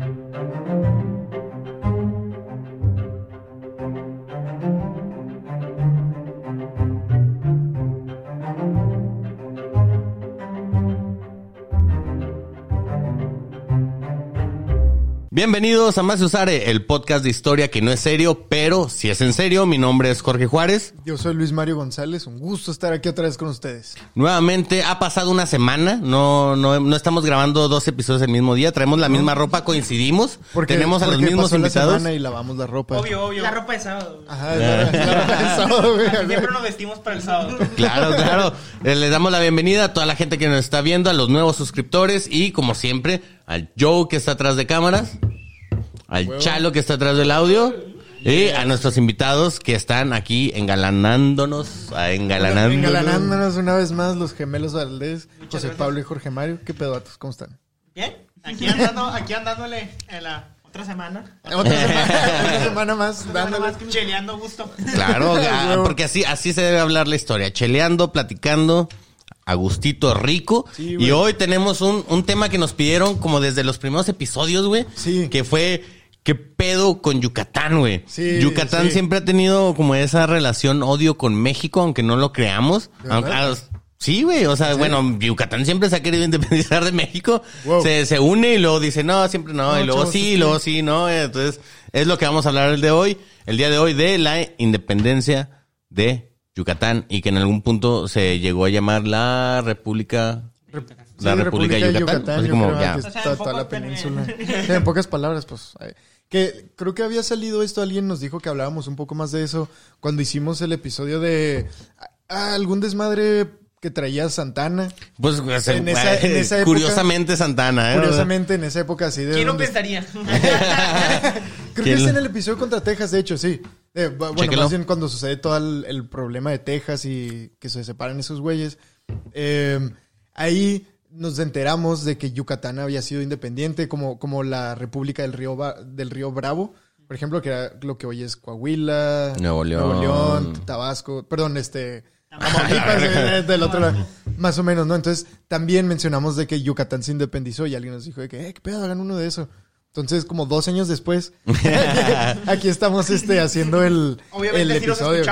Thank you. Bienvenidos a Más Usare, el podcast de historia que no es serio, pero si es en serio. Mi nombre es Jorge Juárez. Yo soy Luis Mario González, un gusto estar aquí otra vez con ustedes. Nuevamente ha pasado una semana, no, no, no estamos grabando dos episodios el mismo día, traemos la misma ropa, coincidimos, Porque, tenemos a los mismos pasó la invitados. semana y lavamos la ropa. Obvio, obvio. La ropa de sábado. Ajá, la, la ropa del sábado, güey. Siempre nos vestimos para el sábado. Claro, claro. Eh, Les damos la bienvenida a toda la gente que nos está viendo, a los nuevos suscriptores y, como siempre, al Joe que está atrás de cámaras, al Chalo que está atrás del audio y a nuestros invitados que están aquí engalanándonos, a engalanándonos. Engalanándonos una vez más los gemelos Valdés, José Pablo y Jorge Mario. ¿Qué pedatos? ¿Cómo están? Bien, aquí andando, aquí andándole en la otra semana. Otra semana, otra semana más Otra semana dándole. más cheleando gusto. Claro, ah, porque así, así se debe hablar la historia, cheleando, platicando, a gustito rico. Sí, y hoy tenemos un, un tema que nos pidieron como desde los primeros episodios, güey. Sí. Que fue, ¿qué pedo con Yucatán, güey? Sí, Yucatán sí. siempre ha tenido como esa relación odio con México, aunque no lo creamos. ¿De Aunque- ah, Sí, güey, o sea, bueno, Yucatán siempre se ha querido independizar de México, Wow. se, se une y luego dice, no, siempre no, No, y luego chavos, sí, y luego sí, no, entonces es lo que vamos a hablar el de hoy, el día de hoy de la independencia de Yucatán y que en algún punto se llegó a llamar la República la Sí, República de Yucatán, así yo como creo ya. que O sea, está en toda la pocas- península. Sí, en pocas palabras, pues. Que creo que había salido esto, alguien nos dijo que hablábamos un poco más de eso cuando hicimos el episodio de ah, algún desmadre que traía Santana. Pues pues, En esa- en esa época- curiosamente Santana, ¿eh? Curiosamente, en esa época así de. ¿Quién lo donde- pensaría? Creo que ¿Quién es lo- en el episodio contra Texas, de hecho, sí. Eh, bu- bueno, Chéquelo. más bien cuando sucede todo el, el problema de Texas y que se separan esos güeyes. Eh, ahí nos enteramos de que Yucatán había sido independiente, como, como la República del Río, del Río Bravo. Por ejemplo, que era lo que hoy es Coahuila, Nuevo León. León, Tabasco, perdón, este... Tamaulipas, eh, del otro lado. Más o menos, ¿no? Entonces, también mencionamos de que Yucatán se independizó y alguien nos dijo de que, eh, qué pedo, hagan uno de eso. Entonces, como dos años después, aquí estamos este, haciendo el, el Obviamente sí los episodio.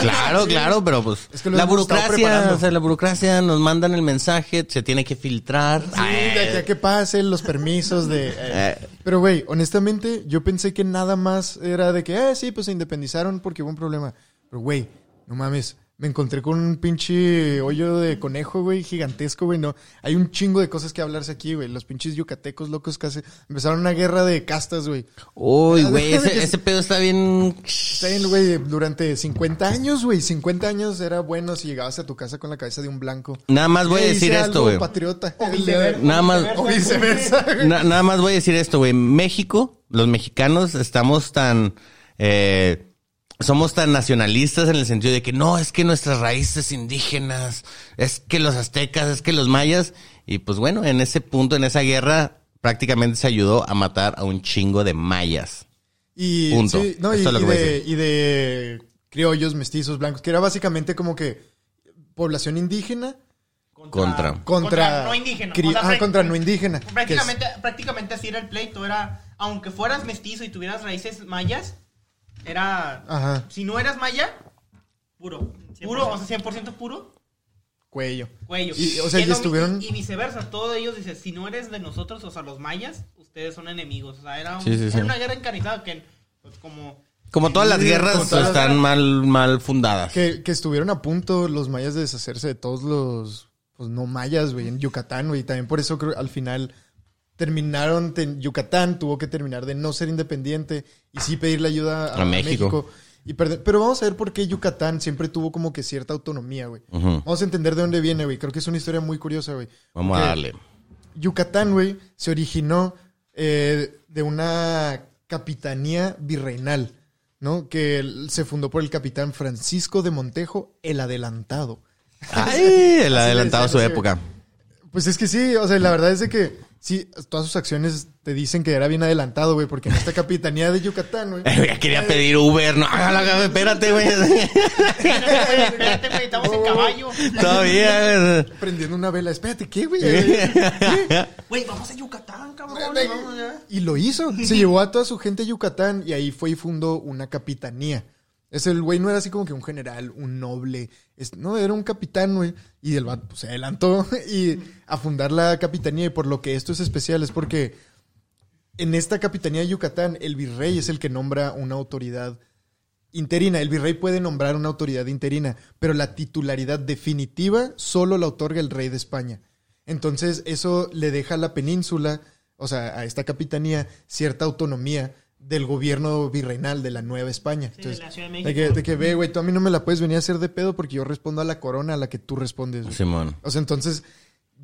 Claro, claro, pero pues Es que lo la burocracia, preparando. o sea, la burocracia nos mandan el mensaje, se tiene que filtrar. Sí, de aquí a que pasen los permisos de... eh. Eh. Pero, güey, honestamente, yo pensé que nada más era de que, eh, sí, pues se independizaron porque hubo un problema. Pero, güey, no mames. Me encontré con un pinche hoyo de conejo, güey, gigantesco, güey. No, hay un chingo de cosas que hablarse aquí, güey. Los pinches yucatecos locos casi empezaron una guerra de castas, güey. Uy, güey, ese, ese pedo está bien. Está bien, güey, durante 50 años, güey. 50 años era bueno si llegabas a tu casa con la cabeza de un blanco. Nada más voy a decir esto, güey. patriota. O viceversa. Nada más. O viceversa. güey. Na- nada más voy a decir esto, güey. México, los mexicanos estamos tan... eh, somos tan nacionalistas en el sentido de que no, es que nuestras raíces indígenas, es que los aztecas, es que los mayas. Y pues bueno, en ese punto, en esa guerra, prácticamente se ayudó a matar a un chingo de mayas. Y, Punto. sí, no, y, es de, decir. y de criollos, mestizos, blancos, que era básicamente como que población indígena Contra. contra, no indígena. cri- O sea, ah, contra no indígena. es- Prácticamente, prácticamente así era el pleito. Era, aunque fueras mestizo y tuvieras raíces mayas, era. Ajá. Si no eras maya, puro. Puro, o sea, 100% puro, cuello. cuello. Y, o sea, y estuvieron- Y, viceversa, todos ellos dicen: si no eres de nosotros, o sea, los mayas, ustedes son enemigos. O sea, era, un- Sí, sí, sí. era una guerra encarnizada que, pues, como. Como todas las guerras todas están mal, mal fundadas. Que, que estuvieron a punto los mayas de deshacerse de todos los pues, no mayas, güey, en Yucatán, güey. También por eso creo al final terminaron, ten- Yucatán tuvo que terminar de no ser independiente y sí pedirle ayuda a, A México. México. y perder- Pero vamos a ver por qué Yucatán siempre tuvo como que cierta autonomía, güey. Vamos a entender de dónde viene, güey. Creo que es una historia muy curiosa, güey. Vamos a darle. Yucatán, güey, se originó eh, de una capitanía virreinal, ¿no? Que se fundó por el capitán Francisco de Montejo, el adelantado. Ay, el adelantado a su época. Pues es que sí, o sea, la verdad es de que sí, todas sus acciones te dicen que era bien adelantado, güey, porque en esta capitanía de Yucatán, güey. Ya quería pedir Uber, no, hágala, espérate, güey. Espérate, güey, estamos en caballo. Todavía. Prendiendo una vela. Espérate, ¿qué, güey? Güey, vamos a Yucatán, cabrón. Vamos ya. Y lo hizo. Se llevó a toda su gente a Yucatán y ahí fue y fundó una capitanía. Es el güey no era así como que un general, un noble. Es- no, era un capitán, güey. Y el vato pues, se adelantó y a fundar la capitanía. Y por lo que esto es especial es porque en esta capitanía de Yucatán el virrey es el que nombra una autoridad interina. El virrey puede nombrar una autoridad interina, pero la titularidad definitiva solo la otorga el rey de España. Entonces eso le deja a la península, o sea, a esta capitanía, cierta autonomía del gobierno virreinal de la Nueva España. Sí, de la Ciudad de de que, México. de que ve, güey, tú a mí no me la puedes venir a hacer de pedo porque yo respondo a la corona a la que tú respondes. güey. Simón. O sea, entonces,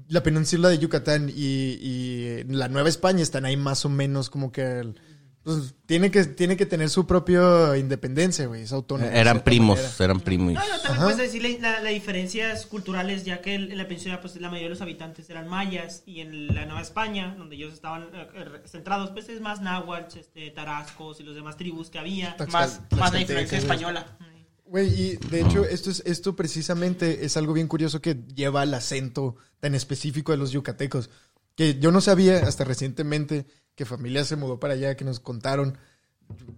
la península de Yucatán y, y la Nueva España están ahí más o menos como que... el- pues, tiene que tiene que tener su propia independencia, güey, esa autonomía. de Eran primos, manera. eran primos. No, no, también Ajá. puedes decirle las diferencias culturales, ya que en la península, pues la mayoría de los habitantes eran mayas, y en la Nueva España, donde ellos estaban eh, eh, centrados, pues es más náhuatl, este, tarascos y los demás tribus que había. Taxcal- Más, más la influencia güey. española. Güey, y de hecho, esto, es, esto precisamente es algo bien curioso que lleva al acento tan específico de los yucatecos. Que yo no sabía hasta recientemente que familia se mudó para allá, que nos contaron.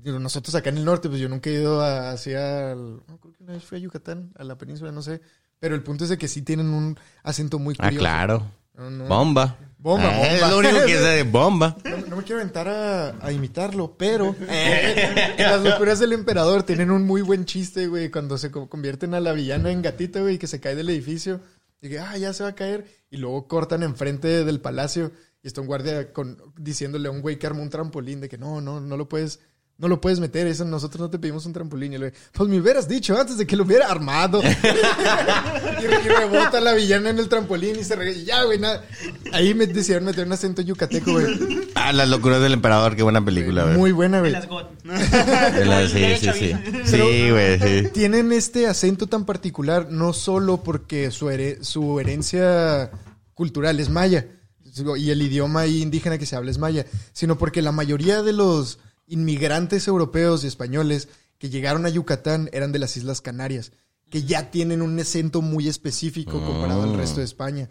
Nosotros acá en el norte, pues yo nunca he ido a- hacia. el- no, creo que una vez fui a Yucatán, a la península, no sé. Pero el punto es de que sí tienen un acento muy Ah, curioso. claro. No, no. Bomba. Bomba, Ah, bomba. Es lo único que sé de bomba. No, no me quiero aventar a, a imitarlo, pero en las locuras del emperador tienen un muy buen chiste, güey, cuando se co- convierten a la villana en gatita, güey, que se cae del edificio. Y ah, ya se va a caer. Y luego cortan enfrente del palacio y está un guardia con, diciéndole a un güey que armó un trampolín de que no, no, no lo puedes... No lo puedes meter, eso nosotros no te pedimos un trampolín. Y el güey, pues me hubieras dicho antes de que lo hubiera armado. y, re- y rebota la villana en el trampolín y se re... y ya, güey, nada. Ahí me decidieron meter un acento yucateco, güey. Ah, Las locuras del emperador, qué buena película, güey. Muy buena, güey. Sí, sí, sí. Sí, güey, sí. Tienen este acento tan particular no solo porque su, su herencia cultural es maya y el idioma indígena que se habla es maya, sino porque la mayoría de los inmigrantes europeos y españoles que llegaron a Yucatán eran de las Islas Canarias, que ya tienen un acento muy específico comparado al resto de España.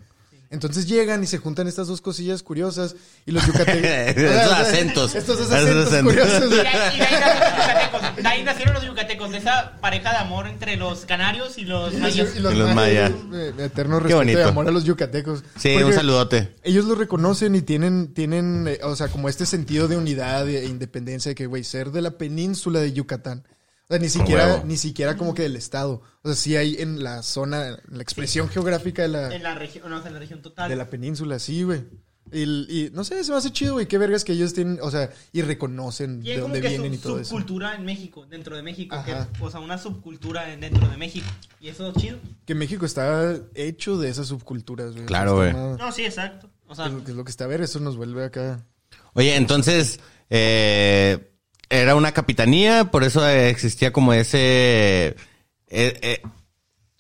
Entonces llegan y se juntan estas dos cosillas curiosas y los yucatecos... Esos acentos. Estos dos acentos acentos. curiosos. Y de ahí, y de ahí nacieron los yucatecos. De ahí nacieron los yucatecos, de esa pareja de amor entre los canarios y los mayas. Y los, Y los mayas, mayas. eh, Eterno Qué respeto y bonito. amor a los yucatecos. Sí, Porque un saludote. Ellos lo reconocen y tienen, tienen eh, o sea, como este sentido de unidad e independencia de que, güey, ser de la península de Yucatán. O sea, ni siquiera, ni siquiera como que del estado. O sea, sí hay en la zona, en la expresión geográfica de la, En la región, no, en la región total. de la península, sí, güey. Y, y no sé, se me hace chido, güey. Qué vergas que ellos tienen, o sea, y reconocen Y de dónde que vienen su- y todo eso. subcultura en México, dentro de México. que- o sea, una subcultura en- dentro de México. Y eso es chido. Que México está hecho de esas subculturas, güey. Claro, güey. No, sí, exacto. O sea, Es lo que- es lo que está a ver, eso nos vuelve acá. Oye, entonces, eh, era una capitanía, por eso existía como ese... eh, eh,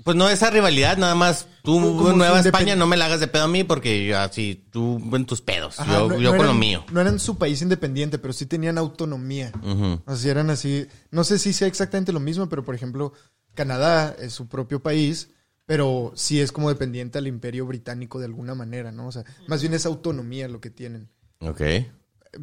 pues no esa rivalidad, nada más tú Nueva España no me la hagas de pedo a mí porque yo así, tú en tus pedos, Ajá, yo, no- yo no con lo eran- mío. No eran su país independiente, pero sí tenían autonomía. Ujú. Así eran así. No sé si sea exactamente lo mismo, pero por ejemplo, Canadá es su propio país, pero sí es como dependiente al imperio británico de alguna manera, ¿no? O sea, más bien es autonomía lo que tienen. Ok.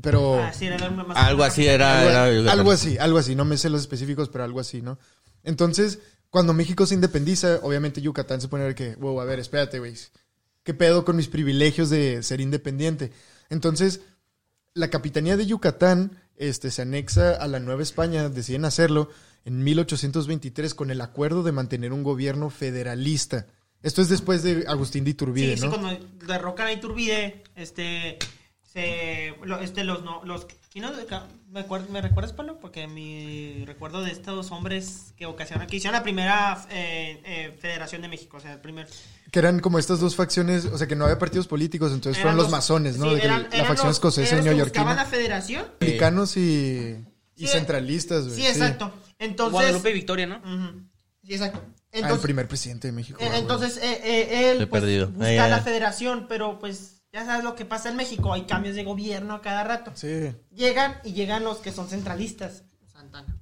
Pero ah, sí, era la- más- Algo así era... algo, era- algo así, algo así. No me sé los específicos, pero algo así, ¿no? Entonces, cuando México se independiza, obviamente Yucatán se pone a ver que, wow, a ver, espérate, güey. ¿Qué pedo con mis privilegios de ser independiente? Entonces, la capitanía de Yucatán este, se anexa a la Nueva España, deciden hacerlo en 1823 con el acuerdo de mantener un gobierno federalista. Esto es después de Agustín de Iturbide, Sí, sí, ¿no? cuando derrocan a Iturbide, este, se, lo- este, los, no, los, ¿quién no? ¿Me, ¿Me recuerdas, Pablo? Porque mi recuerdo de estos hombres que ocasionaron, que hicieron la primera eh, eh, Federación de México, o sea, el primer... Que eran como estas dos facciones, o sea, que no había partidos políticos, entonces eran fueron los, masones, ¿no? sí, De que eran- la eran facción los- escocesa y los que neoyorquina. la federación. Republicanos y, y Sí, centralistas, güey. Sí, exacto. Entonces... Guadalupe y Victoria, ¿no? Ujú. Sí, exacto. Ah, el Entonces, primer presidente de México. eh, entonces eh, eh, él pues, perdido. busca Ay, ay, la ay. federación, pero pues ya sabes lo que pasa en México, hay cambios de gobierno a cada rato. Sí. Llegan y llegan los que son centralistas. Santana.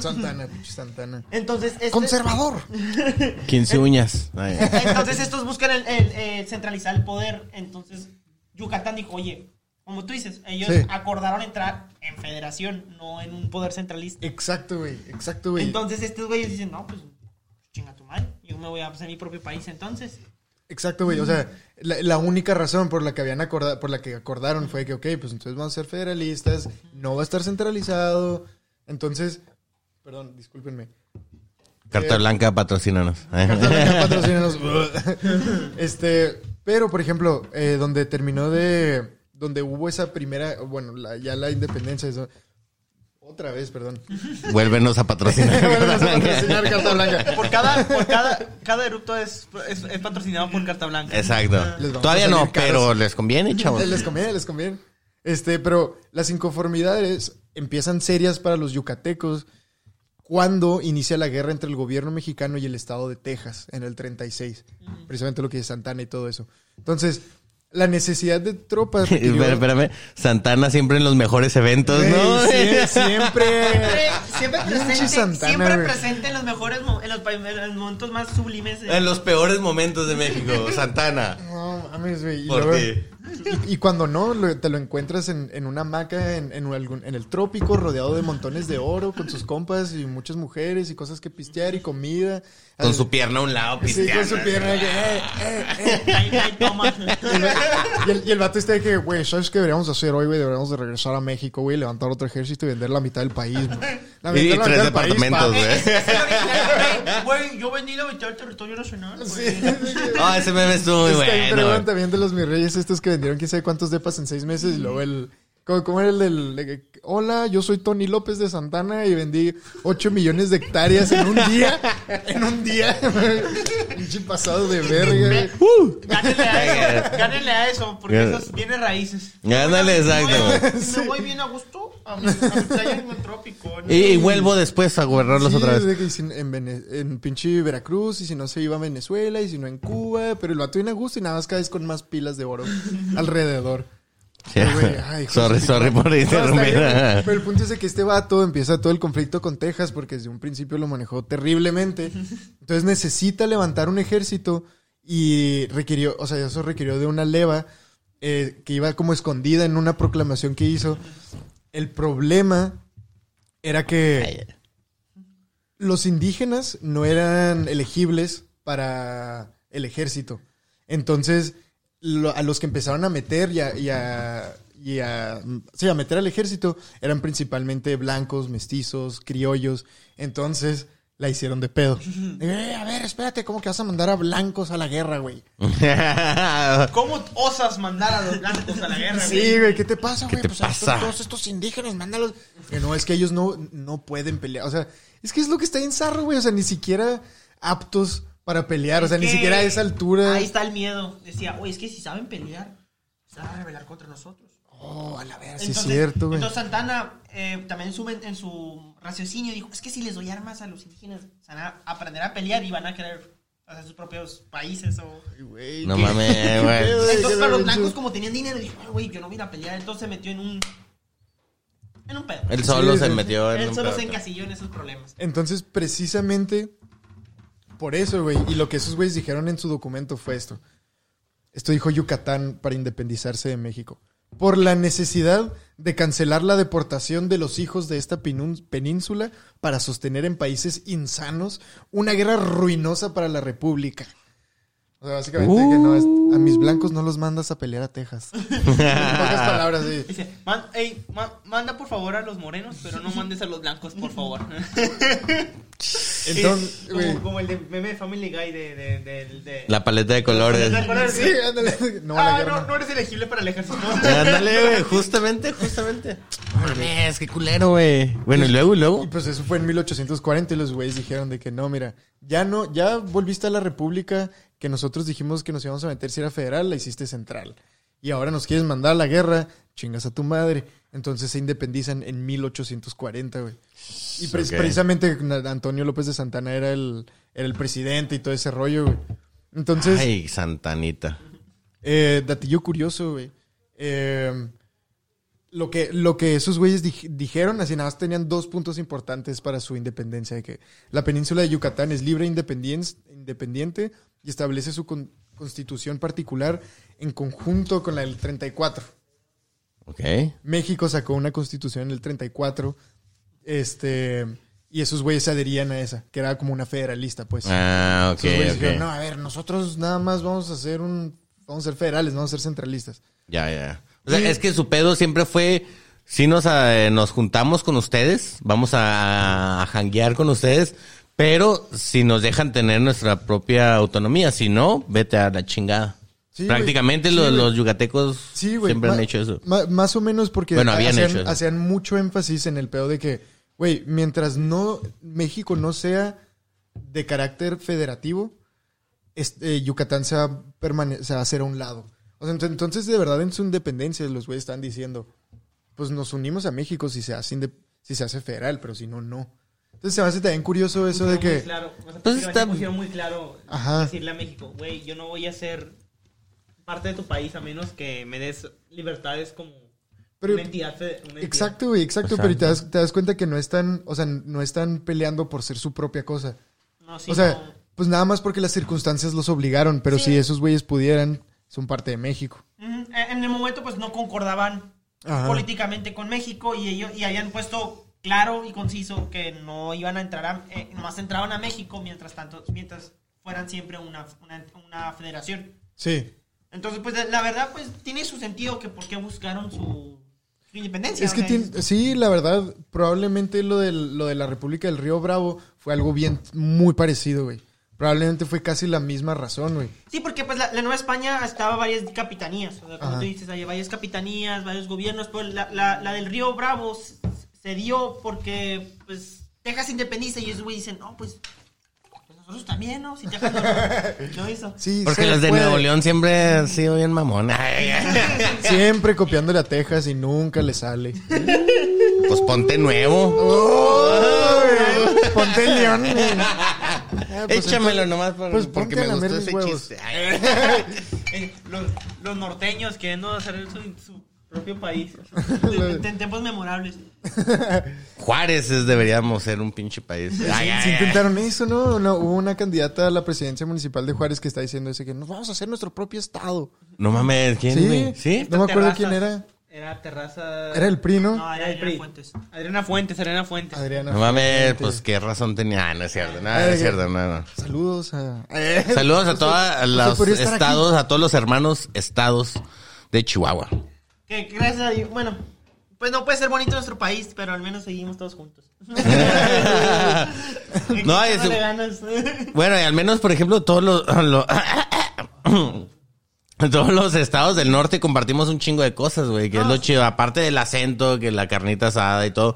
Santana, Santana. Entonces, este- Conservador. 15 uñas. Ay. Entonces estos buscan el, el- el centralizar el poder. Entonces Yucatán dijo, oye, como tú dices, ellos Sí. acordaron entrar en federación, no en un poder centralista. Exacto, güey. Exacto, güey. Entonces estos güeyes dicen, no, pues chinga tu madre, yo me voy a hacer mi propio país entonces. Exacto, güey. O sea, la, la única razón por la que habían acordado, por la que acordaron fue que, ok, pues entonces vamos a ser federalistas, no va a estar centralizado. Entonces, perdón, discúlpenme. Carta Blanca, patrocínanos. Carta Blanca, patrocínanos. este, pero por ejemplo, eh, donde terminó de, donde hubo esa primera, bueno, la- ya la independencia, eso, otra vez, perdón. Vuélvenos a patrocinar. Vamos a patrocinar Carta Blanca. Por cada, por cada, cada erupto es, es, es patrocinado por Carta Blanca. Exacto. Todavía no, caros. pero les conviene, chavos. Les conviene, les conviene. Este, pero las inconformidades empiezan serias para los yucatecos cuando inicia la guerra entre el gobierno mexicano y el estado de Texas en el 36. Precisamente lo que dice Santana y todo eso. Entonces, la necesidad de tropas. espérame. Santana siempre en los mejores eventos, ¿no? sí, siempre. Siempre, presente, Santana, siempre presente en los mejores, mo- en los, pa- en los momentos más sublimes. de- En los peores momentos de México, Santana. No mames, güey. Por ti. Y- y cuando no, lo- te lo encuentras en, en una hamaca en, en, algún- en el trópico, rodeado de montones de oro, con sus compas y muchas mujeres y cosas que pistear y comida. Con Al- su pierna a un lado, Sí, pisteando. con su pierna. que, eh, eh, eh. Y el, y el vato este de que, güey, ¿sabes qué deberíamos hacer hoy, güey? Deberíamos de regresar a México, güey, levantar otro ejército y vender la mitad del país, güey. La Y mitad- la tres departamentos, pa. güey. Güey. Yo vendí la mitad del territorio nacional. güey. Sí, sí, sí. Ah, ese meme estuvo muy Está bueno. fregón también de los mis reyes estos que vendieron quién sabe cuántos depas en seis meses y luego el... ¿Cómo, cómo era el del... de Hola, yo soy Tony López de Santana y vendí 8 millones de hectáreas en un día. En un día. Pinche pasado de verga. güey. Gánenle a eso, gánenle a eso, porque Gánale. eso viene raíces. Ándale, exacto. Si me voy bien a gusto a mi, a mi playa en el trópico. ¿no? Y, y vuelvo después a gobernarlos Sí, otra vez. que en, Vene- en pinche Veracruz y si no se iba a Venezuela y si no en Cuba, pero el vato viene a gusto y nada más cada vez con más pilas de oro alrededor. Pero, güey, ay, hijo sorry, sorry por interrumpir. Pero el punto es de que este vato empieza todo el conflicto con Texas porque desde un principio lo manejó terriblemente. Entonces necesita levantar un ejército y requirió, o sea, eso requirió de una leva eh, que iba como escondida en una proclamación que hizo. El problema era que los indígenas no eran elegibles para el ejército. Entonces, lo- a los que empezaron a meter y a, y a- y a- sí, a meter al ejército eran principalmente blancos, mestizos, criollos. Entonces, la hicieron de pedo. Eh, a ver, espérate, ¿cómo que vas a mandar a blancos a la guerra, güey? ¿Cómo osas mandar a los blancos a la guerra? Sí, güey, ¿qué te pasa, güey? te Pues a estos- pasa? todos estos indígenas, mándalos. Que no, es que ellos no, no pueden pelear. O sea, es que es lo que está en zarro, güey. O sea, ni siquiera aptos para pelear. O sea, ni Que siquiera a esa altura. Ahí está el miedo. Decía, oye, es que si saben pelear, se van a rebelar contra nosotros. Oh, a la verga, sí es cierto, güey. Entonces Santana eh, también en su, en su raciocinio dijo, es que si les doy armas a los indígenas, se van a aprender a pelear y van a querer hacer sus propios países o... Ay, güey, No mames, güey. Entonces para los blancos como tenían dinero, dijo, "Ay, güey, yo no voy a ir a pelear. Entonces se metió en un... En un pedo. Él solo Sí, se sí. metió en Él un solo pedo. se encasilló en esos problemas. Entonces, precisamente por eso, güey. Y lo que esos güeyes dijeron en su documento fue esto. Esto dijo Yucatán para independizarse de México. Por la necesidad de cancelar la deportación de los hijos de esta península para sostener en países insanos una guerra ruinosa para la República. O sea, básicamente que no es- a mis blancos no los mandas a pelear a Texas. pocas palabras, sí. Dice, "Man- ey, ma- manda por favor a los morenos, pero no mandes a los blancos, por favor. Entonces, como, como el de meme de Family Guy de... de, de, de- La paleta de colores. ¿Te acuerdas? Sí, ándale. No, la ah, no, no. eres elegible para el ejército. Ándale, güey. Justamente, justamente. Mames, qué culero, güey. Bueno, y luego, y Y luego. pues eso fue en 1840 y los güeyes dijeron de que no, mira, ya no, ya volviste a la república que nosotros dijimos que nos íbamos a meter si era federal, la hiciste central. Y ahora nos quieres mandar a la guerra, chingas a tu madre. Entonces se independizan en 1840, güey. Y pre- precisamente Antonio López de Santana era el, era el presidente y todo ese rollo, güey. Entonces, Ay, Santanita. Eh, datillo curioso, güey. Eh, lo, que, lo que esos güeyes dij- dijeron, así nada más tenían dos puntos importantes para su independencia. De que la península de Yucatán es libre e independien- independiente y establece su con- constitución particular en conjunto con la del 34. Ok. México sacó una constitución en el 34. Este. Y esos güeyes se adherían a esa, que era como una federalista, pues. Ah, ok, Esos güeyes ok. dijeron, no, a ver, nosotros nada más vamos a ser un. Vamos a ser federales, no vamos a ser centralistas. Ya, ya. O sea, Y- es que su pedo siempre fue, si nos, eh, nos juntamos con ustedes, vamos a, a janguear con ustedes, pero si nos dejan tener nuestra propia autonomía, si no, vete a la chingada. Sí, Prácticamente los, Sí, güey. los yucatecos Sí, siempre han hecho eso. más o menos porque Bueno, habían hacían, hecho eso. hacían mucho énfasis en el pedo de que, güey, mientras no México no sea de carácter federativo, este, Yucatán se va, a permane- se va a hacer a un lado. O sea, ent- entonces, de verdad, en su independencia, los güeyes están diciendo, pues nos unimos a México si se hace, si se hace federal, pero si no, no. Entonces se me hace también curioso eso de Muy que... claro. O sea, Pues está- pusieron muy claro Ajá. decirle a México, güey, yo no voy a ser parte de tu país a menos que me des libertades como Pero- una entidad. una entidad. Exacto, güey, exacto, pero te das, te das cuenta que no están, o sea, no están peleando por ser su propia cosa. No, sí, o sea, no. pues nada más porque las circunstancias los obligaron, pero Sí. si esos güeyes pudieran, son parte de México. En el momento, pues no concordaban Ajá. políticamente con México y ellos y habían puesto claro y conciso que no iban a entrar a, eh, nomás entraban a México mientras tanto, mientras fueran siempre una, una, una federación. Sí. Entonces, pues la verdad, pues tiene su sentido que por qué buscaron su, su independencia. Es que tiene- sí, la verdad, probablemente lo, del, lo de la República del Río Bravo fue algo bien, muy parecido, güey. Probablemente fue casi la misma razón, güey. Sí, porque pues la, la Nueva España estaba varias capitanías. O sea, como Ajá. tú dices, hay varias capitanías, varios gobiernos, pero la, la, la del Río Bravo se dio porque pues Texas independiza y esos güeyes dicen, no, pues, pues nosotros también, ¿no? Si Texas no, no hizo. Sí, Porque los de puede. Nuevo León siempre han sido bien ay, Siempre copiándole a Texas y nunca le sale. Pues ponte nuevo. ¡Ay! Ponte el león. güey. Ah, pues Échamelo entonces- nomás por- pues porque me gustó ese huevos. chiste. Eh, los, los norteños queriendo hacer su, su propio país. en, tiempos memorables. Juárez es, deberíamos ser un pinche país. Ay, Sí, ay, sí ay. intentaron eso, ¿no? No, Hubo una candidata a la presidencia municipal de Juárez que está diciendo ese que nos vamos a hacer nuestro propio estado. No mames, ¿quién, Sí. No me acuerdo Terrazas. quién era. Era Terraza. Era el PRI, ¿no? No, era el Adriana PRI. Fuentes. Adriana Fuentes, Adriana Fuentes. Adriana. No mames, Fuentes. pues qué razón tenía. Ah, no es cierto, no, no es cierto, no, no. Saludos a. Saludos a todos los aquí. estados, a todos los hermanos estados de Chihuahua. Que gracias a Dios. Bueno, pues no puede ser bonito nuestro país, pero al menos seguimos todos juntos. No, es- ganas. Bueno, y al menos, por ejemplo, todos los, lo- todos los estados del norte compartimos un chingo de cosas, güey, que es lo chido. Aparte del acento, que la carnita asada y todo.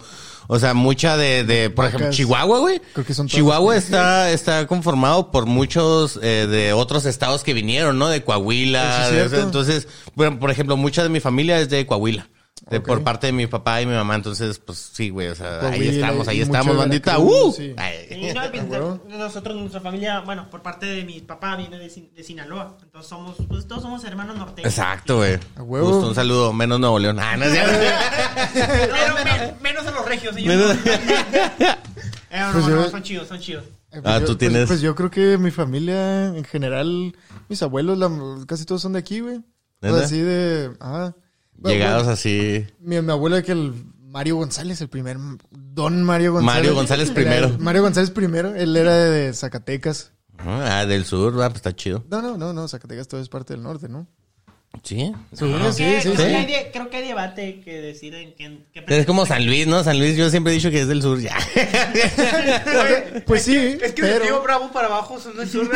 O sea, mucha de, de por ejemplo. Chihuahua, güey. Creo que son. Chihuahua está, está conformado por muchos eh, de otros estados que vinieron, ¿no? De Coahuila. Es de- entonces, bueno, por ejemplo, mucha de mi familia es de Coahuila. De. Por parte de mi papá y mi mamá, entonces, pues sí, güey, o sea, ahí Coahuila estamos, ahí estamos, bandita. Veracruz, ¡Uh! sí. Ay. Y no, pues, nosotros, nuestra familia, bueno, por parte de mi papá viene de, Sin- de Sinaloa. Entonces somos, pues todos somos hermanos norteños. Exacto, güey. A huevo. Justo, un saludo, menos Nuevo León. Ah, no es cierto. Pero men- menos a los regios. ellos Menos- no. Eh, no, Pues no, yo- son chidos, son chidos. Eh, Ah, yo- tú pues- tienes- Pues, yo creo que mi familia, en general, mis abuelos, la- casi todos son de aquí, güey. Así de. Ajá. Llegados así. Mi, mi abuelo que el Mario González, el primer Don Mario González. Mario González Era- primero. Mario González primero, él era de Zacatecas. Ah, del sur, va, pues está chido. No, no, no, no, Zacatecas todo es parte del norte, ¿no? Sí. Creo sí, que- sí, creo, sí. que hay de- creo que hay debate que decir en que, que Es como San Luis, ¿no? San Luis, yo siempre he dicho que es del sur, ya. Pues sí, Es que del Río pero Bravo para abajo son del sur.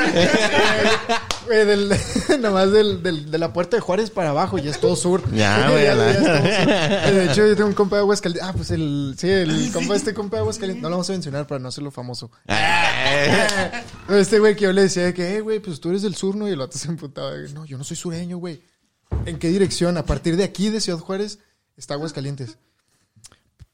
eh, del, nomás del, del- de la puerta de Juárez para abajo ya es todo sur. Ya, güey. Eh, De hecho, yo tengo un compa de Aguascalientes. Ah, pues el, sí, el compa este compa de Aguascalientes. No lo vamos a mencionar para no hacerlo famoso. Pero Este güey que yo le decía de que, eh, güey, pues tú eres del sur, ¿no? Y el vato se emputaba. No, yo no soy sureño, güey. ¿En qué dirección? A partir de aquí, de Ciudad Juárez, está Aguascalientes.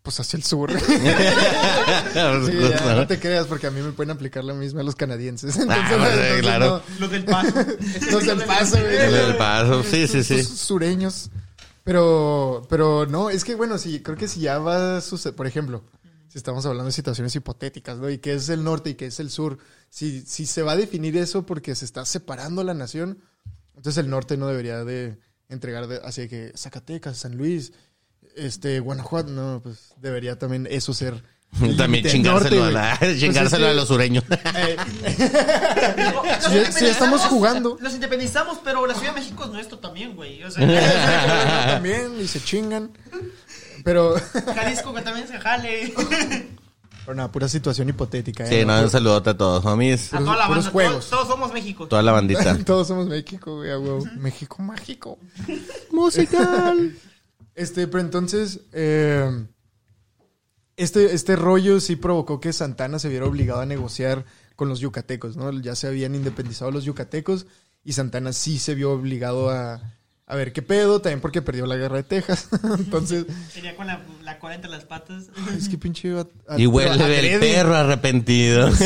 Pues hacia el sur. Sí, ya, no te creas, porque a mí me pueden aplicar la misma los canadienses. Entonces, Ah, pues, entonces claro. Los del paso. no, los del paso, güey. El del paso, sí, sí, sí. Sureños. Pero, pero no, es que bueno, sí, creo que si ya va a suceder, por ejemplo, si estamos hablando de situaciones hipotéticas, ¿no? Y que es el norte y que es el sur, si, si se va a definir eso porque se está separando la nación, entonces el norte no debería de entregar de, así de que Zacatecas, San Luis, este, Guanajuato, no, pues debería también eso ser. el También chingárselo, norte, a, la-. Pues chingárselo a los sureños. eh, Si estamos jugando. Los independizamos, pero la Ciudad de México es nuestro también, güey. O sea, también, y se chingan. Pero, Jalisco que también se jale. Pero nada, pura situación hipotética. ¿eh? Sí, no, un saludote a todos, homies. A toda la banda. Todos, todos somos México. Toda la bandita. Todos somos México, güey. México mágico. Musical. Este, pero entonces, eh, este, este rollo sí provocó que Santana se viera obligado a negociar con los yucatecos, ¿no? Ya se habían independizado los yucatecos y Santana sí se vio obligado a, a ver qué pedo, también porque perdió la guerra de Texas. entonces, Sería con la, la cola entre las patas. es que pinche... a- a- Y huele pero el perro arrepentido. Sí,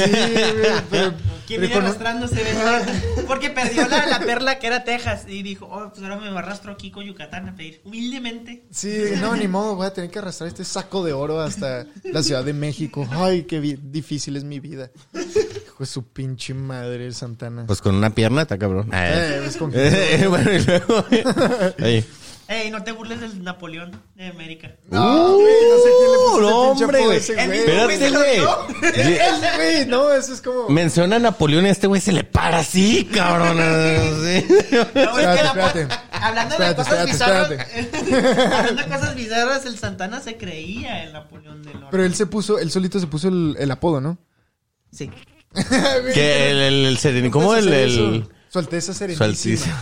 pero, ¿Quién viene arrastrándose? güey? Porque perdió la, la perla que era Texas. Y dijo, oh, pues ahora me arrastro aquí con Yucatán a pedir humildemente. Sí, no, ni modo, voy a tener que arrastrar este saco de oro hasta la Ciudad de México. Ay, qué difícil es mi vida. Hijo de su pinche madre, Santana. Pues con una pierna está cabrón. Eh, es con- Eh, bueno, y luego. Ey, no te burles del Napoleón de América. No, güey, no sé quién le puso Uh, no, el pinche hombre, güey. ese Espérate, güey. Ese güey, no, eso es como... Menciona a Napoleón y a este güey se le para así, cabrón. Sí. No, Espérate, la- espérate. Hablando de Espérate, cosas espérate, bizarras. hablando de cosas bizarras, el Santana se creía el Napoleón del Norte. Pero él se puso, él solito se puso el, el apodo, ¿no? Sí. Que el, el, el seren- ¿Cómo el, el, Su Alteza su Serenísima. altísimo?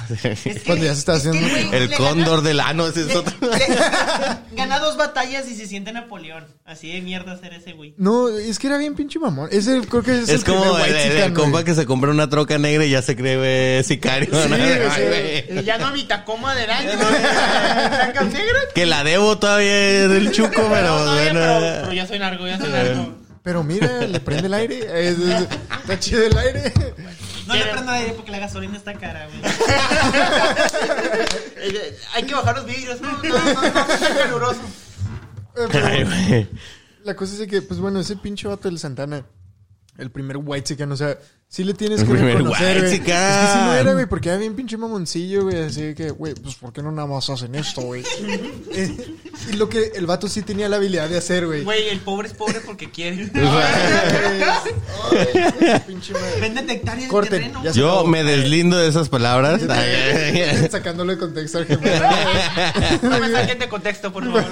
Cuando ya se está es que haciendo- güey El le cóndor gana- del ano, ese es le- otro. le- Gana dos batallas y se siente Napoleón. Así de mierda ser ese güey. No, es que era bien pinche mamón. Ese creo que es, Es el como primer el, white el- el compa que se compra una troca negra y ya se cree güey, sicario. Sí, ¿no? güey, Ay, sí. güey. Y ya no mi Tacoma del año. Que la debo todavía del chuco, pero No, no, bueno. pero, pero ya soy narco, ya soy narco. Pero mira, le prende el aire. Es- es- está chido el aire. No le prendo aire porque la gasolina está cara, güey. Hay que bajar los vidrios. No, no, no, no, no sea caluroso. Eh, pero Ay, güey. la cosa es de que, pues bueno, ese pinche vato del Santana, el primer white chican, o sea, sí le tienes El que primer reconocer, güey. Es que sí lo era, güey, porque era bien pinche mamoncillo, güey, así que, güey, pues ¿por qué no nada más hacen esto, güey? Eh, y lo que el vato sí tenía la habilidad de hacer, güey. Güey, el pobre es pobre porque quiere. Ay, pinche madre. Venden hectáreas de terreno. ya se Yo acabó. me deslindo de esas palabras. Sacándolo de contexto al jefe. No me saquen de contexto, por favor.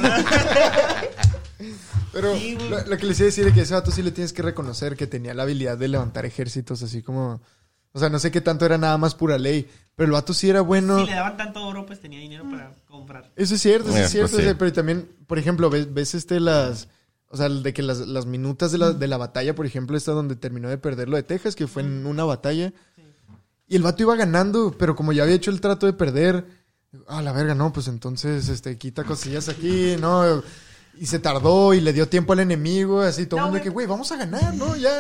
Pero Sí, lo, lo que les iba a decir es que ese vato sí le tienes que reconocer que tenía la habilidad de levantar ejércitos, así como. O sea, no sé qué tanto era nada más pura ley. Pero el vato sí era bueno. Si le daban tanto oro, pues tenía dinero para comprar. Eso es cierto, eso Eh, es cierto. pues sí. o sea, pero también, por ejemplo, ves, ves este las. O sea, de que las, las minutas de la, de la batalla, por ejemplo, esta donde terminó de perder lo de Texas, que fue en una batalla. Y el vato iba ganando, pero como ya había hecho el trato de perder, a la verga, no, pues entonces, este, quita cosillas aquí, ¿no? Y se tardó y le dio tiempo al enemigo, así, todo el No, mundo que, güey, vamos a ganar, ¿no? Ya.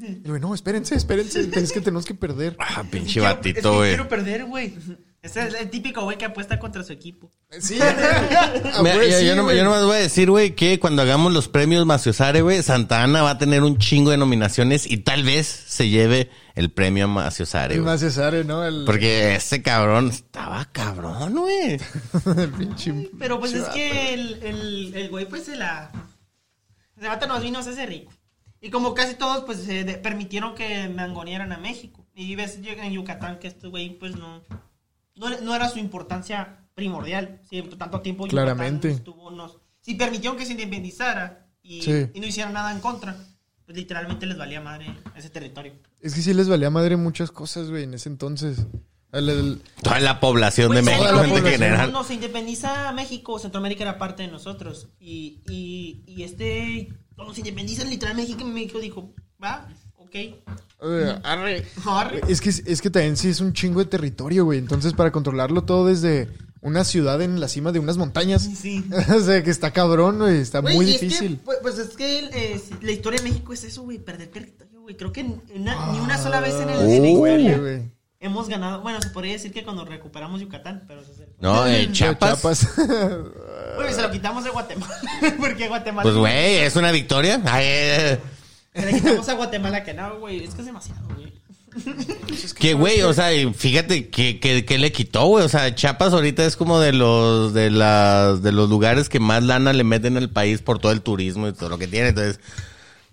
Y güey, no, espérense, espérense, es que tenemos que perder. Ah, pinche es batito, que güey. quiero perder, güey. Ese es el típico güey que apuesta contra su equipo. Sí, güey, yo, sí, yo no, yo nomás voy a decir, güey, que cuando hagamos los premios Maciosare, güey, Santa Ana va a tener un chingo de nominaciones y tal vez se lleve el premio Maciosare, El Cesare, ¿no? El, Porque ese cabrón estaba cabrón, güey. el pinche Pero pues es que el, el, el güey pues se la... Se vato nos vino a hacerse rico. Y como casi todos pues se de- permitieron que mangonearan a México. Y ves en Yucatán que este güey pues no... No, no era su importancia primordial. Sí, tanto tiempo Claramente. estuvo... Si permitieron que se independizara y, Sí. y no hicieran nada en contra, pues literalmente les valía madre ese territorio. Es que sí les valía madre muchas cosas, güey, en ese entonces. El- el- Toda la población de Güey, México en población. general. Cuando se independiza México, Centroamérica era parte de nosotros. Y, y, y este, cuando se independiza literal México, México dijo, va, ok. arre. Arre. Es que, es que también sí es un chingo de territorio, güey. Entonces, para controlarlo todo desde una ciudad en la cima de unas montañas. Sí. o sea, que está cabrón, güey. Está Güey, muy y es que, difícil. pues, pues es que eh, la historia de México es eso, güey, perder territorio, güey. Creo que ni una sola vez en, el, Uh. historia Duele, güey. hemos ganado. Bueno, se podría decir que cuando recuperamos Yucatán, pero eso es el... No, eh, Chiapas. Güey, se lo quitamos de Guatemala. Porque Guatemala. Pues, güey, es una victoria. Ay, eh, le quitamos a Guatemala que no, güey. Es que es demasiado, güey. Que, güey, o sea, fíjate que, que, que le quitó, güey. O sea, Chiapas ahorita es como de los, de las, de los lugares que más lana le meten al país por todo el turismo y todo lo que tiene. Entonces,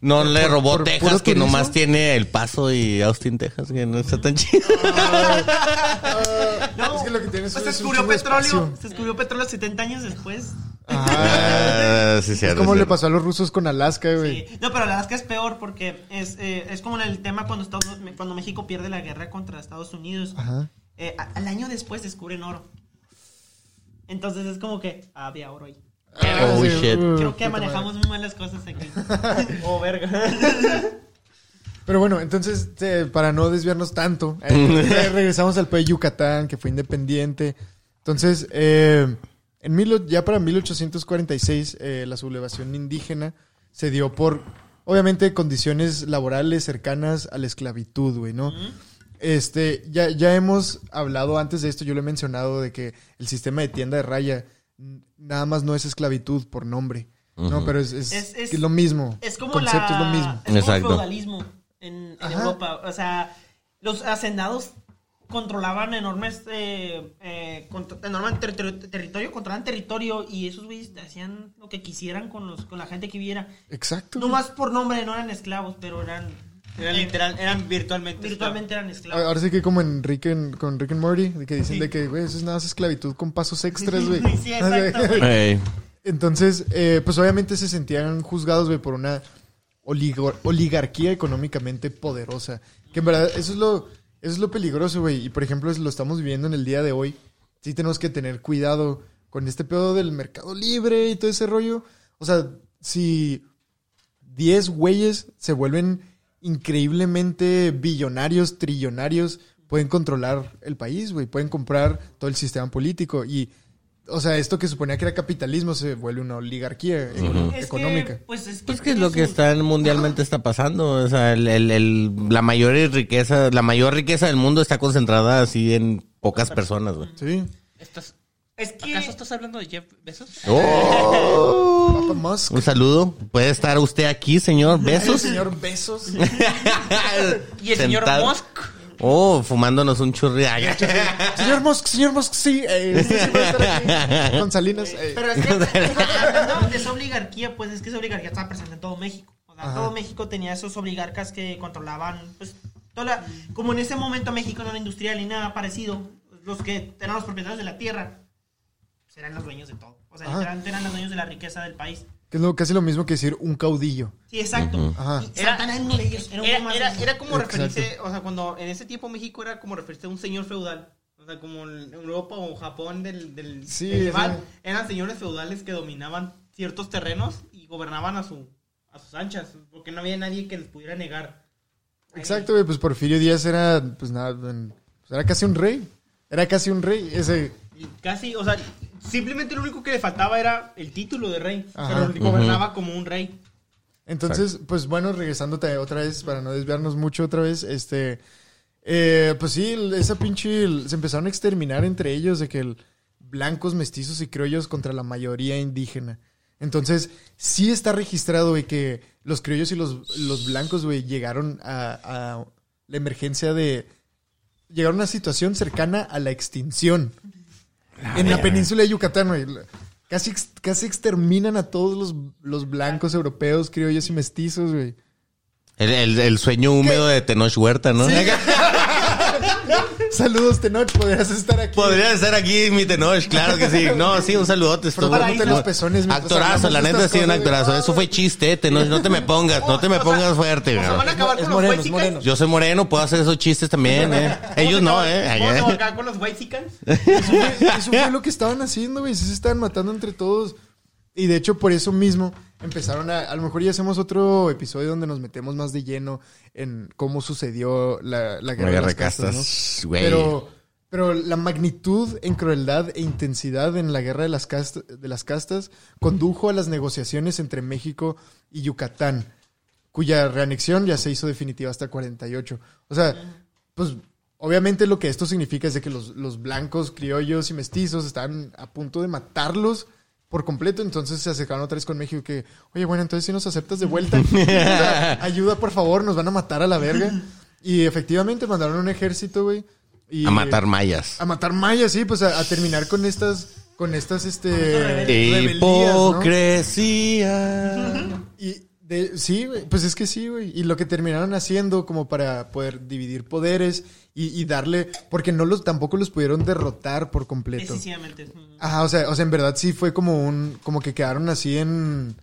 no le robó por Texas, que turismo? nomás tiene El Paso y Austin, Texas, que no está tan chido. No, Es que lo que tienes pues es se un descubrió de petróleo. espacio. Se descubrió petróleo 70 años después. Ah, sí, Es cierto, como le pasó a los rusos con Alaska, güey. Sí. No, pero Alaska es peor porque es, eh, es como el tema cuando, Estados, cuando México pierde la guerra contra Estados Unidos. Ajá. Eh, al año después descubren oro. Entonces es como que ah, había oro ahí. Oh, Sí, shit. Creo que manejamos muy mal las cosas aquí. oh, verga. Pero bueno, entonces, eh, para no desviarnos tanto, eh, regresamos al país de Yucatán, que fue independiente. Entonces, eh, en mil, ya para 1846, eh, la sublevación indígena se dio por, obviamente, condiciones laborales cercanas a la esclavitud, güey, ¿no? Este, ya, ya hemos hablado antes de esto, yo lo he mencionado, de que el sistema de tienda de raya nada más no es esclavitud por nombre. No, pero es, es, Es- es- que es lo mismo. Es como concepto la, es lo mismo. Es como el feudalismo en. Europa. O sea, los hacendados controlaban enormes, eh, eh, enorme territorio, territorio, controlaban territorio y esos güeyes hacían lo que quisieran con los con la gente que viviera. Exacto. No más por nombre, no eran esclavos, pero eran Eran literal, eran virtualmente. virtualmente eran esclavos. Ahora sí que como en Rick and, con Rick and Morty, de que dicen de que, güey, eso es nada más esclavitud con pasos extras, güey. Sí, exacto, güey. Ey. Entonces, eh, pues obviamente se sentían juzgados, güey, por una oligo- oligarquía económicamente poderosa. Que en verdad, eso es lo, eso es lo peligroso, güey. Y por ejemplo, es- lo estamos viviendo en el día de hoy. Sí tenemos que tener cuidado con este pedo del mercado libre y todo ese rollo. O sea, si 10 güeyes se vuelven increíblemente billonarios, trillonarios, pueden controlar el país, güey. Pueden comprar todo el sistema político. Y, o sea, esto que suponía que era capitalismo se vuelve una oligarquía Es que, económica. pues es que, Pues que es lo que está mundialmente está pasando. O sea, el, el- el- la mayor riqueza, la mayor riqueza del mundo está concentrada así en pocas personas, güey. Sí. ¿Estás, Es que ¿Acaso estás hablando de Jeff Bezos? Papa Musk. Un saludo. Puede estar usted aquí, señor. El Besos. señor Besos. Y el señor Sentado. Musk. Oh, fumándonos un churri. señor Musk, señor Musk, sí. Eh, sí, sí, puede estar aquí. Con Salinas. eh. Pero es que hablando de esa oligarquía, pues es que esa oligarquía estaba presente en todo México. O sea, todo México tenía esos oligarcas que controlaban, pues, toda la- como en ese momento México no era industrial ni nada parecido, los que eran los propietarios de la tierra, eran los dueños de todo. O sea, Ajá. literalmente eran los dueños de la riqueza del país. Que es lo, casi lo mismo que decir un caudillo. Sí, exacto. Ajá. Y Santana era uno de ellos. Era, como Exacto. referirse, o sea, cuando en ese tiempo México era como referirse a un señor feudal. O sea, como en Europa o Japón del, del Sí, medieval, sí. eran señores feudales que dominaban ciertos terrenos y gobernaban a su a sus anchas, porque no había nadie que les pudiera negar. Exacto, güey. Pues Porfirio Díaz era, pues nada, pues era casi un rey. Era casi un rey. Ese. Casi, o sea, simplemente lo único que le faltaba era el título de rey, Ajá. pero gobernaba como un rey. Entonces, pues bueno, regresándote otra vez, para no desviarnos mucho otra vez, este. eh, pues sí, esa pinche. se empezaron a exterminar entre ellos de que el blancos, mestizos y criollos contra la mayoría indígena. Entonces, sí está registrado, güey, que los criollos y los, los blancos, güey, llegaron a, a la emergencia de. Llegaron a una situación cercana a la extinción. En la península de Yucatán, güey. Casi, casi exterminan a todos los, los blancos europeos, criollos y mestizos, güey. El, el- el sueño húmedo de Tenoch Huerta, ¿no? Saludos, Tenoch, podrías estar aquí. Podría estar aquí mi Tenoch, claro que sí. No, sí, un saludote. estuvo- Frotándote los pezones Actorazo, la neta sí, un actorazo. Eso fue chiste, Tenoch. No te me pongas, no te me pongas fuerte. Güey. van a acabar Es con moreno, los es white moreno. Yo soy moreno, puedo hacer esos chistes también, ¿eh? Ellos no, ¿eh? Acabar con los white Eso fue, eso fue lo que estaban haciendo, güey. Se estaban matando entre todos. Y de hecho, por eso mismo empezaron a. A lo mejor ya hacemos otro episodio donde nos metemos más de lleno en cómo sucedió la, la guerra, de las castas, castas. Pero Pero la magnitud en crueldad e intensidad en la guerra de las, cast- de las castas condujo a las negociaciones entre México y Yucatán, cuya reanexión ya se hizo definitiva hasta el 48. O sea, pues obviamente lo que esto significa es de que los, los blancos, criollos y mestizos están a punto de matarlos por completo, entonces se acercaron otra vez con México que, oye, bueno, entonces si nos aceptas de vuelta, ayuda, por favor, nos van a matar a la verga. Y efectivamente mandaron un ejército, güey. y- A matar mayas. a matar mayas, sí, pues a, a terminar con estas, con estas, este. Hipocresía. Y de, sí, güey, pues es que sí, güey. Y lo que terminaron haciendo como para poder dividir poderes y, y darle, porque no los, tampoco los pudieron derrotar por completo. Ajá, o sea, o sea, en verdad sí fue como un, como que quedaron así en,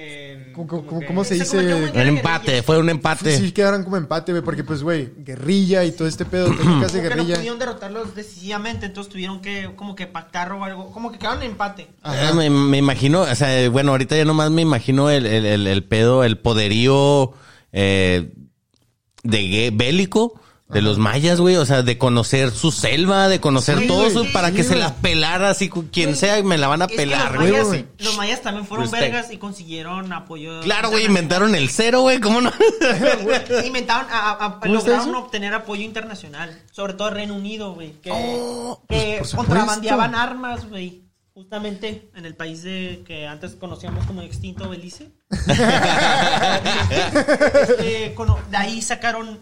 En- ¿cómo, como cómo- que- cómo se dice? Un empate, fue un empate. Sí, quedaron como empate, güey, porque pues, güey, guerrilla y todo este pedo, técnicas de que no guerrilla. pudieron derrotarlos decisivamente, entonces tuvieron que como que pactar o algo, como que quedaron en empate. Ah, Me, me imagino, o sea, bueno, ahorita ya nomás me imagino el, el, el, el pedo, el poderío eh, de bélico de los mayas, güey. O sea, de conocer su selva, de conocer Sí, todo güey, sí, para sí, que se la pelara así quien sea, me la van a Es pelar, los, güey. mayas, güey. los mayas también fueron Respect. vergas y consiguieron apoyo. Claro, güey, inventaron el cero, güey, ¿cómo no? Inventaron, a- a- a- ¿Cómo está lograron obtener apoyo internacional, sobre todo Reino Unido, güey, que, Oh, que pues, contrabandeaban armas, güey, justamente en el país de que antes conocíamos como extinto Belice. Este, cono- de ahí sacaron,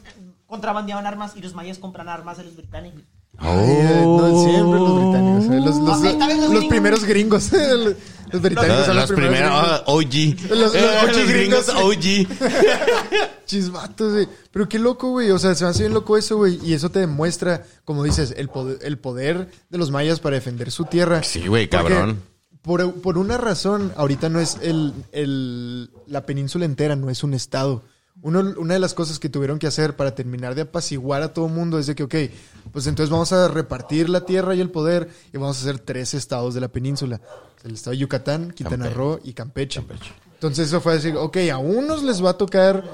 contrabandeaban armas y los mayas compran armas de los británicos. Eh, no, siempre los británicos. eh, Los, los, Ok, tal vez los los gringos. primeros gringos. los británicos Los, son los primeros, gringos. ah, OG. Los- Eh, OG los gringos. OG. Chismatos, güey. Pero qué loco, güey. O sea, se me hace bien loco eso, güey. Y eso te demuestra, como dices, el poder, el poder de los mayas para defender su tierra. Sí, güey, cabrón. Por, por una razón, ahorita no es el, el- la península entera, no es un estado. Uno, una de las cosas que tuvieron que hacer para terminar de apaciguar a todo mundo es de que, ok, pues entonces vamos a repartir la tierra y el poder y vamos a hacer tres estados de la península. El estado de Yucatán, Quintana Campeche. Roo y Campeche. Entonces eso fue decir, ok, a unos les va a tocar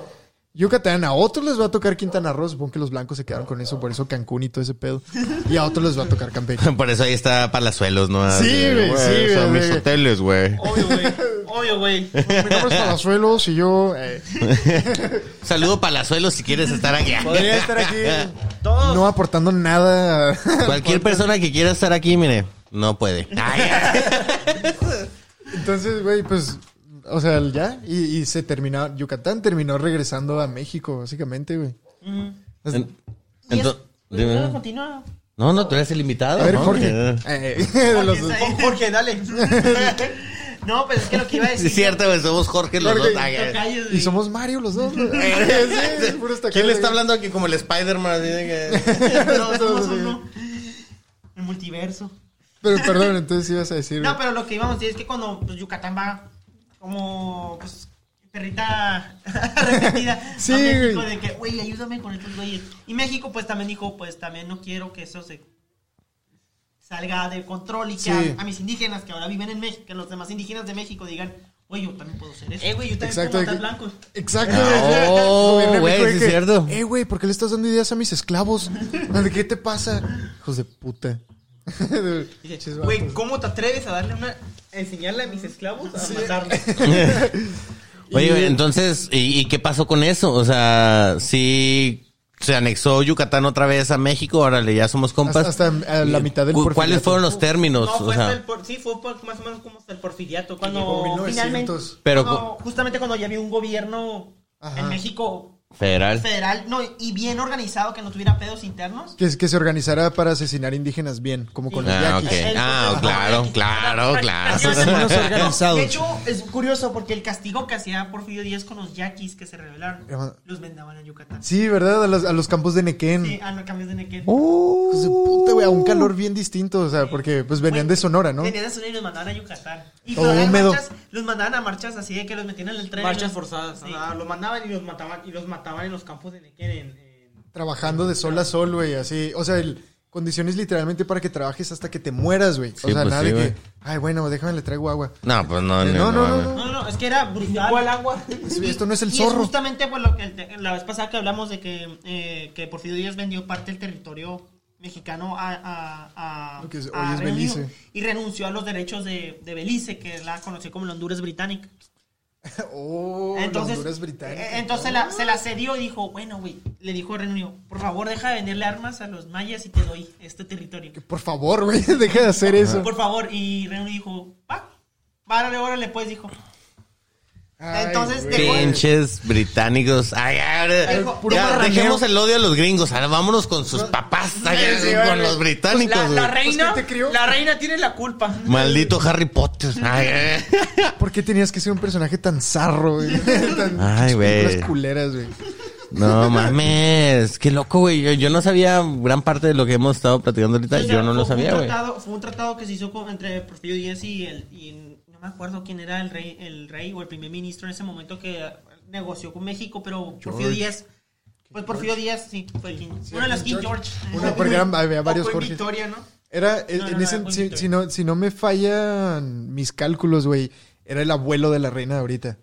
Yucatán, a otros les va a tocar Quintana Roo, supongo que los blancos se quedaron con eso, por eso Cancún y todo ese pedo. Y a otros les va a tocar Campeche. Por eso ahí está Palazuelos, ¿no? Sí, güey, sí, Son güey. mis hoteles, güey. Obvio, güey. Mi nombre es Palazuelos y yo eh, Saludo Palazuelos si quieres estar aquí. podría estar aquí Todos. no aportando nada. Cualquier persona que quiera estar aquí, mire, no puede. Entonces, güey, pues, o sea, ya, y, y se terminó, Yucatán terminó regresando a México, básicamente, güey. Ujú. En- Y es- ento- dime. No, continúa. No, no, tú eres el invitado. A ver, ¿no? Jorge. Eh, Eh, de los- Jorge, Jorge, dale. no, pues es que lo que iba a decir. es cierto, güey, somos Jorge los Jorge, dos. Ay, ay. Tocayos, y somos Mario los dos. güey. Sí, puros ¿Quién le está hablando aquí como el Spider-Man? No, somos uno. El multiverso. Pero perdón, entonces ibas a decir. No, pero lo que íbamos a decir es que cuando pues, Yucatán va como pues, perrita arrepentida Sí, a México güey. de que, güey, ayúdame con estos güeyes. Y México pues también dijo, pues también no quiero que eso se salga de control y que Sí. a, a mis indígenas que ahora viven en México, que los demás indígenas de México digan, güey, yo también puedo ser eso. Eh, güey, yo también Exacto, puedo matar que- blancos. Exacto. Oh, güey. El gobierno de güey, sí que, es cierto. Eh, güey, ¿por qué le estás dando ideas a mis esclavos? ¿De qué te pasa? Hijos de puta. Dice, Güey. ¿cómo te atreves a darle una... a enseñarle a mis esclavos a matarlos? Oye, entonces, ¿y, y qué pasó con eso? O sea, sí se anexó Yucatán otra vez a México, órale, ya somos compas. Hasta, hasta la mitad del ¿Cu- ¿Cuáles porfiriato. fueron los términos? No, o fue hasta sea, el por- sí, fue por- más o menos como hasta el porfiriato, cuando 1900. finalmente, Pero cuando- justamente cuando ya había un gobierno Ajá. en México federal. federal, no, y bien organizado, que no tuviera pedos internos. Que, que se organizara para asesinar indígenas bien, como con los Ah, yaquis. ok. El- Ah, el- claro, el- claro, claro. Asesinos organizados. De hecho, es curioso porque el castigo que hacía Porfirio Díaz con los yaquis que se rebelaron, los vendaban a Yucatán. Sí, ¿verdad? A los, a los campos de Nequén. Sí, ah, no cambios de Nequén. Hijos de puta, güey, a un calor bien distinto, o sea, porque pues venían de Sonora, ¿no? Venían de Sonora y los mandaban a Yucatán. Y húmedo. marchas, los mandaban a marchas así de que los metían en el tren. Marchas Los- forzadas. Sí. Los mandaban y los mataban y los mataban en los campos de Nequén en, en- Trabajando de sol a sol, güey, así. O sea, el, condiciones literalmente para que trabajes hasta que te mueras, güey. o Sí, sea, pues nada sí, de que, ay, bueno, déjame le traigo agua. No, pues no, Eh, no, no, no, no, no, no. no. Es que era brutal. ¿Cuál agua? Esto no es el Y es zorro. justamente pues, lo que el te- la vez pasada que hablamos de que, eh, que Porfirio Díaz vendió parte del territorio mexicano a, a, a- Lo que es- a hoy es Belice. y renunció a los derechos de, de Belice, que la conoció como la Honduras británica. Oh, Entonces, Honduras británica. eh, entonces la- se la cedió y dijo, bueno, güey, le dijo a Reino Unido, por favor, deja de venderle armas a los mayas y te doy este territorio. Por favor, güey, deja de hacer eso. Por favor, y Reino Unido dijo, va, órale, órale, pues, dijo. Ay, Entonces, dejó- Pinches británicos. Ay, Dijo, puro ya, dejemos el odio a los gringos. Ahora vámonos con sus papás. ay, sí, con vale. los británicos. la, reina, ¿Pues quién te crió? la reina tiene la culpa. Maldito Harry Potter. Ay, ay. ¿Por qué tenías que ser un personaje tan zarro, güey? Tan Ay, güey. culeras, güey. No mames. Qué loco, güey. Yo, yo no sabía gran parte de lo que hemos estado platicando ahorita. O sea, Yo no lo fue- sabía, güey. Fue un tratado que se hizo con- entre Porfirio Díaz y el. y me acuerdo quién era el rey, el rey o el primer ministro en ese momento que negoció con México, pero Porfirio Díaz. Pues Porfirio Díaz, sí, fue el king. Uno de los King George. Una, porque eran- había varios en Jorge. Victoria, ¿no? Era, en No, ese- no, era si, si no, si no me fallan mis cálculos, güey, era el abuelo de la reina de ahorita.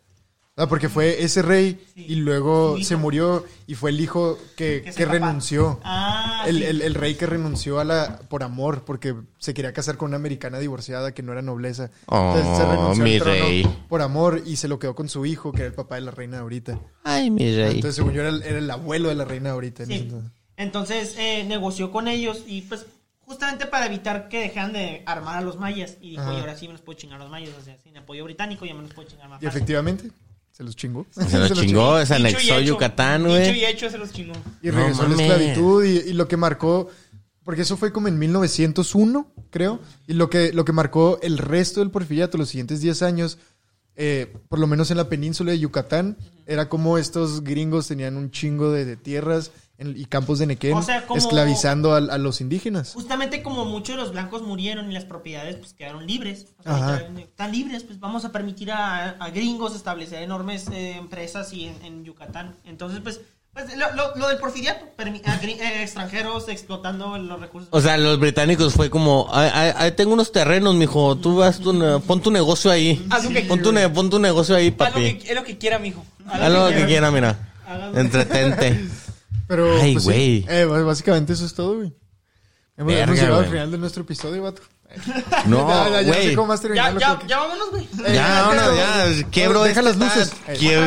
Ah, porque fue ese rey Sí. y luego se murió y fue el hijo que, Que renunció. Ah, el, sí. el- el rey que renunció a la por amor, porque se quería casar con una americana divorciada que no era nobleza. Oh, se renunció mi al trono rey. por amor y se lo quedó con su hijo, que era el papá de la reina de ahorita. Ay, mi rey. Entonces, según yo, era el, era el abuelo de la reina de ahorita. en ese Sí. entonces. Entonces eh, negoció con ellos y pues justamente para evitar que dejaran de armar a los mayas. Y dijo, Ajá. y ahora sí me los puedo chingar a los mayas. O sea, sin apoyo británico ya me los puedo chingar más Y fácil. efectivamente, se los chingó. Se lo chingó, se anexó. Yucatán, Dicho y güey. hecho se los chingó. Y No regresó a la esclavitud y, y lo que marcó, porque eso fue como en 1901, creo, y lo que, lo que marcó el resto del porfiriato, los siguientes 10 años, eh, por lo menos en la península de Yucatán, era como estos gringos tenían un chingo de, de tierras en- y campos de Nequén, O sea, como- esclavizando a, a los indígenas. Justamente como muchos de los blancos murieron y las propiedades pues quedaron libres. O sea, están libres, pues vamos a permitir a, a gringos establecer enormes eh, empresas y en, en Yucatán. Entonces, pues, pues lo, lo- lo del porfiriato, eh, extranjeros explotando los recursos. O sea, los británicos fue como, "Ay, ay, ay, tengo unos terrenos, mijo, tú vas, tu pon tu negocio ahí. Lo que Pon tu, ne- pon tu negocio ahí, Haz lo papi. que, es lo que quiera, mijo. Haz lo que quiera, mira. Entretente. Pero, Ay, pues, sí. Eh, básicamente eso es todo, güey. Hemos, Verga, hemos llegado al final de nuestro episodio, vato. No, ya, sé güey. cómo más Ya, vámonos, güey. Eh, Ya, vámonos, ya, quiebro Deja las luces.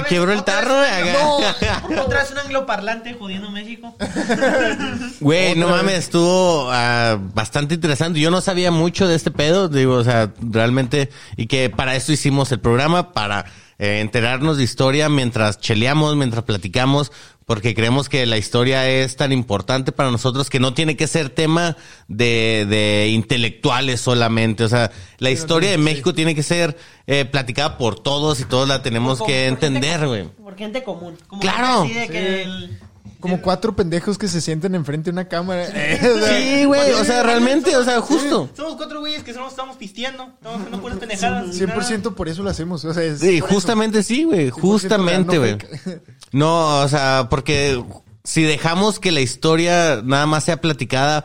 quiebro el tarro. vez. haga- Otra vez un angloparlante jodiendo México. Güey, no mames, estuvo ah, bastante interesante. Yo no sabía mucho de este pedo, digo, o sea, realmente, y que para eso hicimos el programa, para eh, enterarnos de historia mientras cheleamos, mientras platicamos, porque creemos que la historia es tan importante para nosotros que no tiene que ser tema de, de intelectuales solamente. O sea, la historia de México tiene que ser eh, platicada por todos y todos la tenemos Por- que entender, güey. Por gente común. Como Claro. que Sí. el- Como cuatro pendejos que se sienten enfrente de una cámara. Sí, güey, o sea, realmente, o sea, justo. Somos cuatro güeyes que solo estamos pisteando. Estamos haciendo puras pendejadas. 100% por eso lo hacemos. O sea, es Sí, eso. justamente sí, güey, 100% justamente, güey. no o sea, porque si dejamos que la historia nada más sea platicada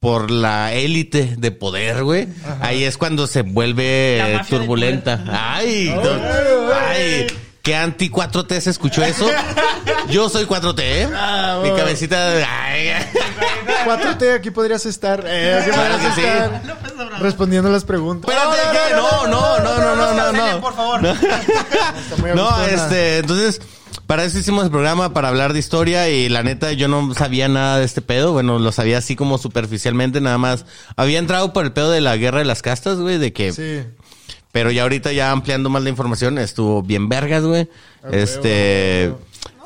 por la élite de poder, güey, ahí es cuando se vuelve eh, turbulenta. Ay, ay, qué anti 4T se escuchó eso. Yo soy 4T, ¿eh? Ah, Mi cabecita, ay, 4T, aquí podrías estar. eh, aquí Claro podrías que sí. estar respondiendo las preguntas. Espérate, ¿qué? No, no, no, no, no, no, no. por favor. Está muy No, agustona. este, entonces, para eso hicimos el programa, para hablar de historia y la neta yo no sabía nada de este pedo, bueno, lo sabía así como superficialmente, nada más. Había entrado por el pedo de la guerra de las castas, güey, de que... Sí. Pero ya ahorita ya ampliando más la información, estuvo bien vergas, güey. Este...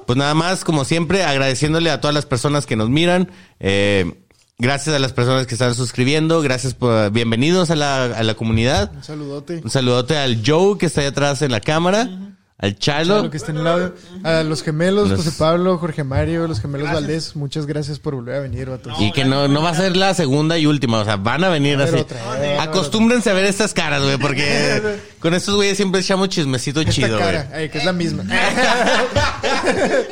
Pues nada más, como siempre, agradeciéndole a todas las personas que nos miran. Eh, gracias a las personas que están suscribiendo. Gracias por... Bienvenidos a la, a la comunidad. Un saludote. Un saludote al Joe que está ahí atrás en la cámara. Al Chalo. A lo que está en el audio. A los gemelos, Los- José Pablo, Jorge Mario, los gemelos Valdés, muchas gracias por volver a venir, vatos. Y que no, no va a ser la segunda y última, o sea, van a venir A así. otra. Acostúmbrense a ver estas caras, güey, porque con estos güeyes siempre echamos chismecito Esta chido, güey. ay, que es la misma.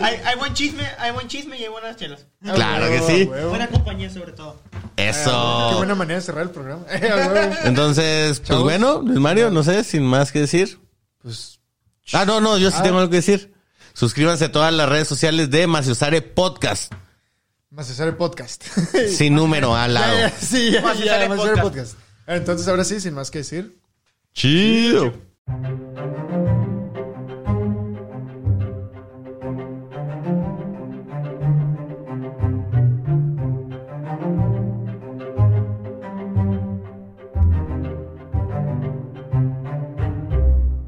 Hay, hay buen chisme, hay buen chisme y hay buenas chelas. Claro que sí. huevo. Buena compañía, sobre todo. Qué Eso. buena manera de cerrar el programa. A huevo. Entonces, pues Chavos. bueno, Luis Mario, no sé, sin más que decir. Pues Ah, no, no, yo sí Ah. tengo algo que decir. Suscríbanse a todas las redes sociales de Maciosare Podcast. El podcast. Sin número al lado. ya, sí, ya, Más ya, podcast. podcast. Entonces, ahora sí, sin más que decir. Chido.